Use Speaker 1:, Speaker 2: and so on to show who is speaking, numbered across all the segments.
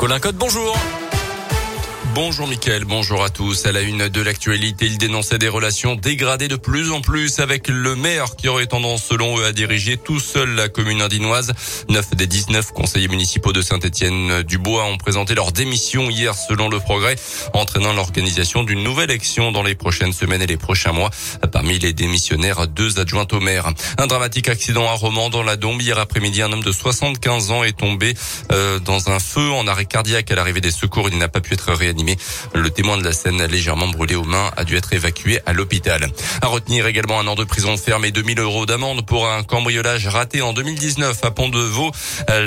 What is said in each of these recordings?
Speaker 1: Colin Code, bonjour.
Speaker 2: Bonjour Mickaël, bonjour à tous. À la une de l'actualité, il dénonçait des relations dégradées de plus en plus avec le maire qui aurait tendance selon eux à diriger tout seul la commune indinoise. Neuf des 19 conseillers municipaux de Saint-Étienne du Bois ont présenté leur démission hier selon le progrès, entraînant l'organisation d'une nouvelle élection dans les prochaines semaines et les prochains mois. Parmi les démissionnaires, deux adjoints au maire. Un dramatique accident à Romans dans la Dombe. Hier après-midi, un homme de 75 ans est tombé euh, dans un feu en arrêt cardiaque à l'arrivée des secours. Il n'a pas pu être réanimé le témoin de la scène, légèrement brûlé aux mains, a dû être évacué à l'hôpital. À retenir également un an de prison ferme et 2000 euros d'amende pour un cambriolage raté en 2019 à Pont-de-Vaux.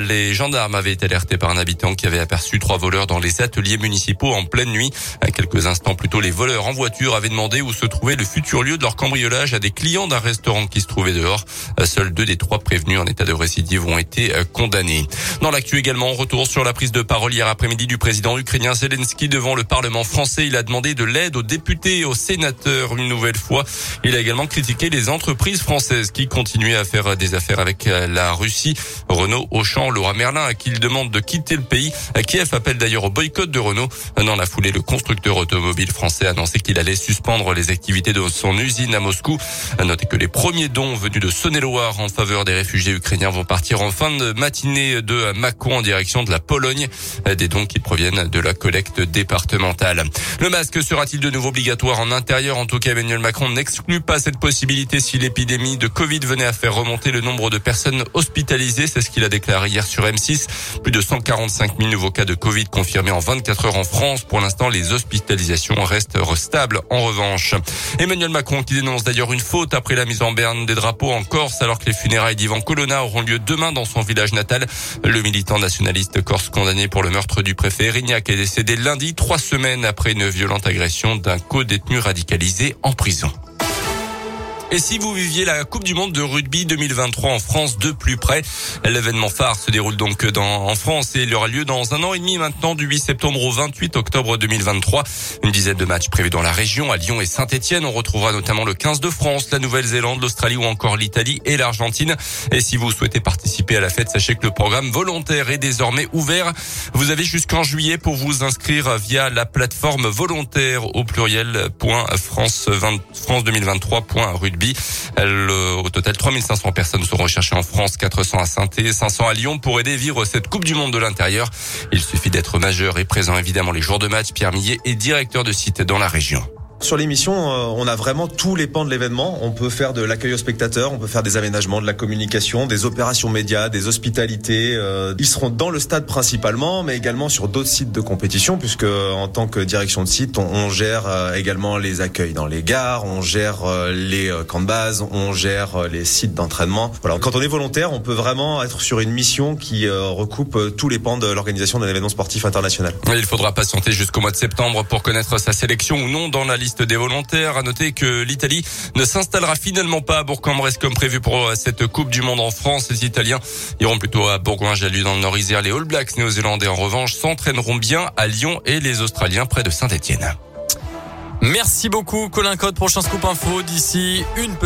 Speaker 2: Les gendarmes avaient été alertés par un habitant qui avait aperçu trois voleurs dans les ateliers municipaux en pleine nuit. Quelques instants plus tôt, les voleurs en voiture avaient demandé où se trouvait le futur lieu de leur cambriolage à des clients d'un restaurant qui se trouvait dehors. Seuls deux des trois prévenus en état de récidive ont été condamnés. Dans l'actu également, retour sur la prise de parole hier après-midi du président ukrainien Zelensky devant le Parlement français. Il a demandé de l'aide aux députés et aux sénateurs une nouvelle fois. Il a également critiqué les entreprises françaises qui continuaient à faire des affaires avec la Russie. Renault, Auchan, Laura Merlin à qui il demande de quitter le pays. Kiev appelle d'ailleurs au boycott de Renault. Dans la foulée, le constructeur automobile français a annoncé qu'il allait suspendre les activités de son usine à Moscou. Notez que les premiers dons venus de Saône-et-Loire en faveur des réfugiés ukrainiens vont partir en fin de matinée de Mâcon en direction de la Pologne. Des dons qui proviennent de la collecte le masque sera-t-il de nouveau obligatoire en intérieur? En tout cas, Emmanuel Macron n'exclut pas cette possibilité si l'épidémie de Covid venait à faire remonter le nombre de personnes hospitalisées. C'est ce qu'il a déclaré hier sur M6. Plus de 145 000 nouveaux cas de Covid confirmés en 24 heures en France. Pour l'instant, les hospitalisations restent stables. En revanche, Emmanuel Macron qui dénonce d'ailleurs une faute après la mise en berne des drapeaux en Corse alors que les funérailles d'Ivan Colonna auront lieu demain dans son village natal. Le militant nationaliste corse condamné pour le meurtre du préfet Erignac est décédé lundi trois semaines après une violente agression d'un co-détenu radicalisé en prison. Et si vous viviez la Coupe du Monde de rugby 2023 en France de plus près, l'événement phare se déroule donc dans, en France et il aura lieu dans un an et demi maintenant du 8 septembre au 28 octobre 2023. Une dizaine de matchs prévus dans la région, à Lyon et Saint-Etienne. On retrouvera notamment le 15 de France, la Nouvelle-Zélande, l'Australie ou encore l'Italie et l'Argentine. Et si vous souhaitez participer à la fête, sachez que le programme volontaire est désormais ouvert. Vous avez jusqu'en juillet pour vous inscrire via la plateforme volontaire au pluriel France 2023.rugby. Au total, 3500 personnes sont recherchées en France, 400 à saint 500 à Lyon pour aider à vivre cette Coupe du Monde de l'intérieur. Il suffit d'être majeur et présent évidemment les jours de match. Pierre Millet est directeur de site dans la région.
Speaker 3: Sur l'émission, euh, on a vraiment tous les pans de l'événement. On peut faire de l'accueil aux spectateurs, on peut faire des aménagements, de la communication, des opérations médias, des hospitalités. Euh, ils seront dans le stade principalement, mais également sur d'autres sites de compétition, puisque en tant que direction de site, on, gère euh, également les accueils dans les gares, on gère les camps de base, on gère les sites d'entraînement. Voilà. Quand on est volontaire, on peut vraiment être sur une mission qui recoupe tous les pans de l'organisation d'un événement sportif international.
Speaker 2: Il faudra patienter jusqu'au mois de septembre pour connaître sa sélection ou non dans la liste des volontaires. À noter que l'Italie ne s'installera finalement pas à Bourg-en-Bresse comme prévu pour cette Coupe du Monde en France. Les Italiens iront plutôt à Bourgoin-Jallieu dans le Nord-Isère. Les All Blacks néo-zélandais en revanche s'entraîneront bien à Lyon et les Australiens près de Saint-Etienne.
Speaker 1: Merci beaucoup Colin Code. Prochain scoop info d'ici une petite